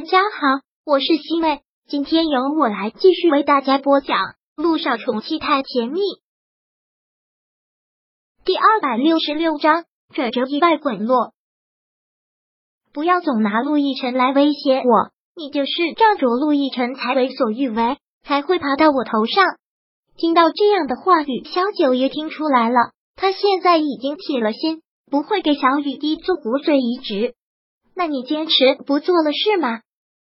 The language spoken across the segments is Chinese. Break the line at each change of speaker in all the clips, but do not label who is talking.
大家好，我是西妹，今天由我来继续为大家播讲《路上宠妻太甜蜜》第二百六十六章，转折意外滚落。不要总拿陆亦辰来威胁我，你就是仗着陆亦辰才为所欲为，才会爬到我头上。听到这样的话语，小九也听出来了，他现在已经铁了心，不会给小雨滴做骨髓移植。那你坚持不做了是吗？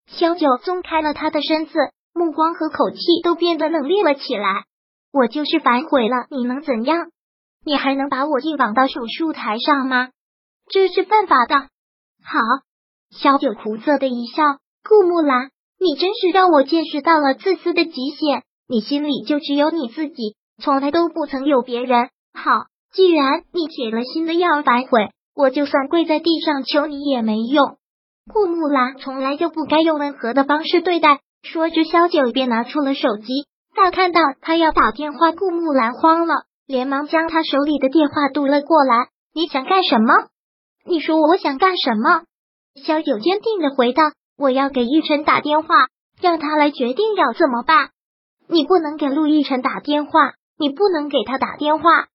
萧九松开了他的身子，目光和口气都变得冷冽了起来。我就是反悔了，你能怎样？你还能把我硬绑到手术台上吗？这是犯法的。好，萧九苦涩的一笑。顾木兰，你真是让我见识到了自私的极限。你心里就只有你自己，从来都不曾有别人。好，既然你铁了心的要反悔。我就算跪在地上求你也没用。顾木兰从来就不该用温和的方式对待。说着，萧九便拿出了手机。大看到他要打电话，顾木兰慌了，连忙将他手里的电话夺了过来。你想干什么？你说我想干什么？萧九坚定的回道：“我要给玉晨打电话，让他来决定要怎么办。你不能给陆奕辰打电话，你不能给他打电话。”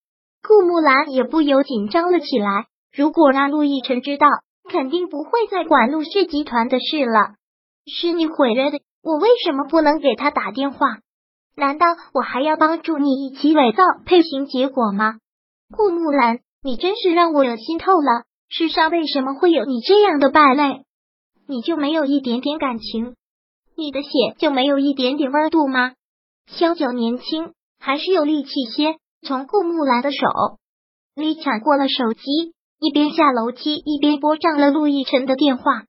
顾木兰也不由紧张了起来。如果让陆亦辰知道，肯定不会再管陆氏集团的事了。是你毁了的，我为什么不能给他打电话？难道我还要帮助你一起伪造配型结果吗？顾木兰，你真是让我恶心透了。世上为什么会有你这样的败类？你就没有一点点感情？你的血就没有一点点温度吗？萧九年轻，还是有力气些，从顾木兰的手里抢过了手机。一边下楼梯一边拨上了陆亦辰的电话，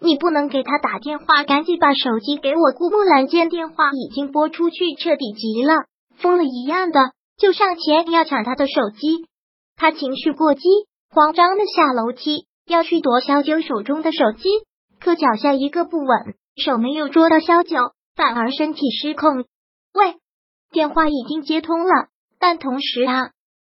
你不能给他打电话，赶紧把手机给我。顾木兰见电话已经拨出去，彻底急了，疯了一样的就上前要抢他的手机。他情绪过激，慌张的下楼梯要去夺小九手中的手机，可脚下一个不稳，手没有捉到小九，反而身体失控。喂，电话已经接通了，但同时啊，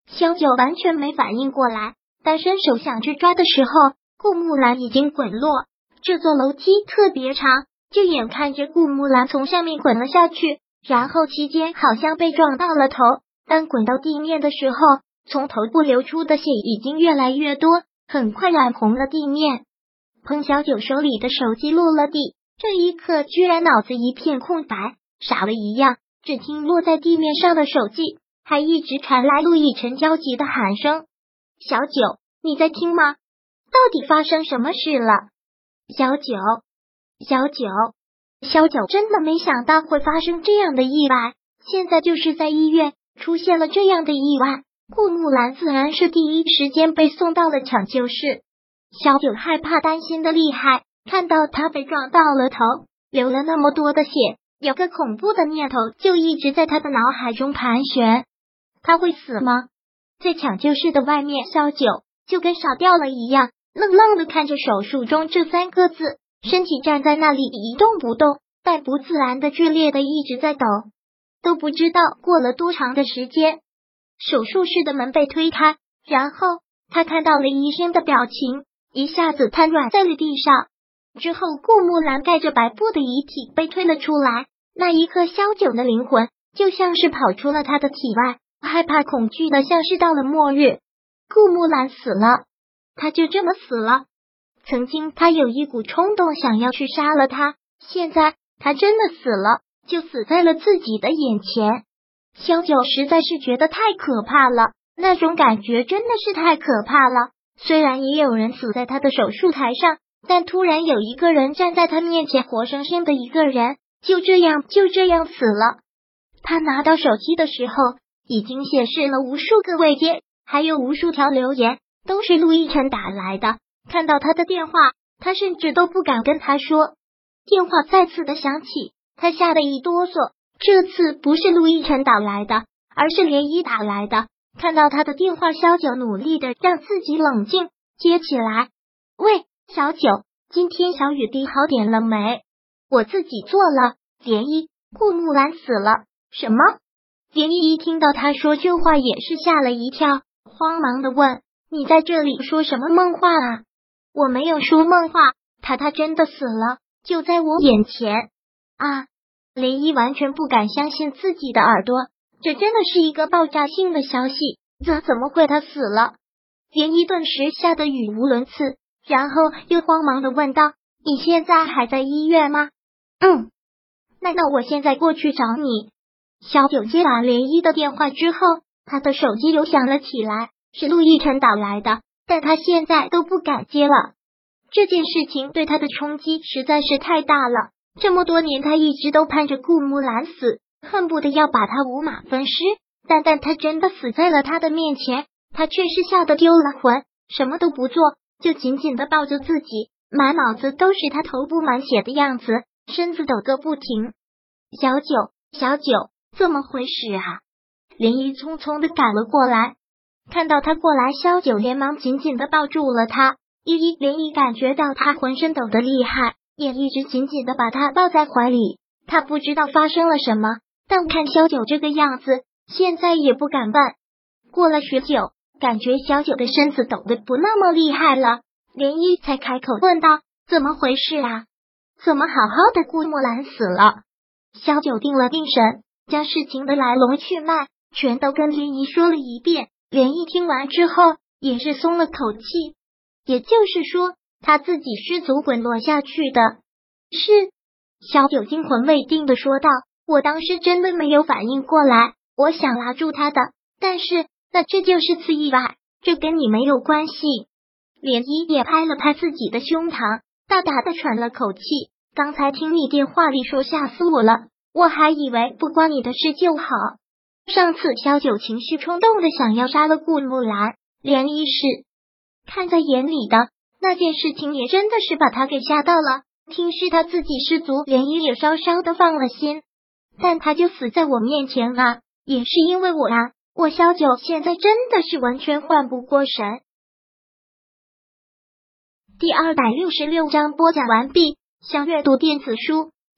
小九完全没反应过来。当伸手想去抓的时候，顾木兰已经滚落。这座楼梯特别长，就眼看着顾木兰从上面滚了下去，然后期间好像被撞到了头。当滚到地面的时候，从头部流出的血已经越来越多，很快染红了地面。彭小九手里的手机落了地，这一刻居然脑子一片空白，傻了一样。只听落在地面上的手机，还一直传来陆亦辰焦急的喊声。小九，你在听吗？到底发生什么事了？小九，小九，小九真的没想到会发生这样的意外。现在就是在医院出现了这样的意外，顾木兰自然是第一时间被送到了抢救室。小九害怕、担心的厉害，看到他被撞到了头，流了那么多的血，有个恐怖的念头就一直在他的脑海中盘旋：他会死吗？在抢救室的外面，萧九就跟傻掉了一样，愣愣的看着手术中这三个字，身体站在那里一动不动，但不自然的剧烈的一直在抖。都不知道过了多长的时间，手术室的门被推开，然后他看到了医生的表情，一下子瘫软在了地上。之后，顾木兰盖着白布的遗体被推了出来，那一刻，萧九的灵魂就像是跑出了他的体外。害怕、恐惧的，像是到了末日。顾木兰死了，他就这么死了。曾经他有一股冲动，想要去杀了他。现在他真的死了，就死在了自己的眼前。萧九实在是觉得太可怕了，那种感觉真的是太可怕了。虽然也有人死在他的手术台上，但突然有一个人站在他面前，活生生的一个人，就这样就这样死了。他拿到手机的时候。已经显示了无数个未接，还有无数条留言，都是陆亦辰打来的。看到他的电话，他甚至都不敢跟他说。电话再次的响起，他吓得一哆嗦。这次不是陆亦辰打来的，而是涟漪打来的。看到他的电话，萧九努力的让自己冷静，接起来：“喂，小九，今天小雨滴好点了没？我自己做了。”涟漪，顾木兰死了？什么？涟漪一听到他说这话，也是吓了一跳，慌忙的问：“你在这里说什么梦话啊？”我没有说梦话，他他真的死了，就在我眼前啊！林一完全不敢相信自己的耳朵，这真的是一个爆炸性的消息！这怎么会？他死了？林一顿时吓得语无伦次，然后又慌忙的问道：“你现在还在医院吗？”“嗯。”“那那我现在过去找你。”小九接完连一的电话之后，他的手机又响了起来，是陆亦辰打来的，但他现在都不敢接了。这件事情对他的冲击实在是太大了。这么多年，他一直都盼着顾木兰死，恨不得要把他五马分尸。但但他真的死在了他的面前，他却是吓得丢了魂，什么都不做，就紧紧的抱着自己，满脑子都是他头部满血的样子，身子抖个不停。小九，小九，怎么回事啊？林一匆匆的赶了过来，看到他过来，萧九连忙紧紧的抱住了他。依依连一感觉到他浑身抖得厉害，也一直紧紧的把他抱在怀里。他不知道发生了什么，但看萧九这个样子，现在也不敢问。过了许久，感觉小九的身子抖得不那么厉害了，连依才开口问道：“怎么回事啊？怎么好好的顾木兰死了？”萧九定了定神，将事情的来龙去脉全都跟连依说了一遍。连姨听完之后，也是松了口气。也就是说，他自己失足滚落下去的。是小九惊魂未定的说道：“我当时真的没有反应过来，我想拉住他的，但是那这就是次意外，这跟你没有关系。”连依也拍了拍自己的胸膛，大大的喘了口气。刚才听你电话里说吓死我了，我还以为不关你的事就好。上次萧九情绪冲动的想要杀了顾木兰，连衣是。看在眼里的那件事情，也真的是把他给吓到了。听是他自己失足，连衣也稍稍的放了心。但他就死在我面前啊，也是因为我啊！我萧九现在真的是完全换不过神。第二百六十六章播讲完毕。想阅读电子书，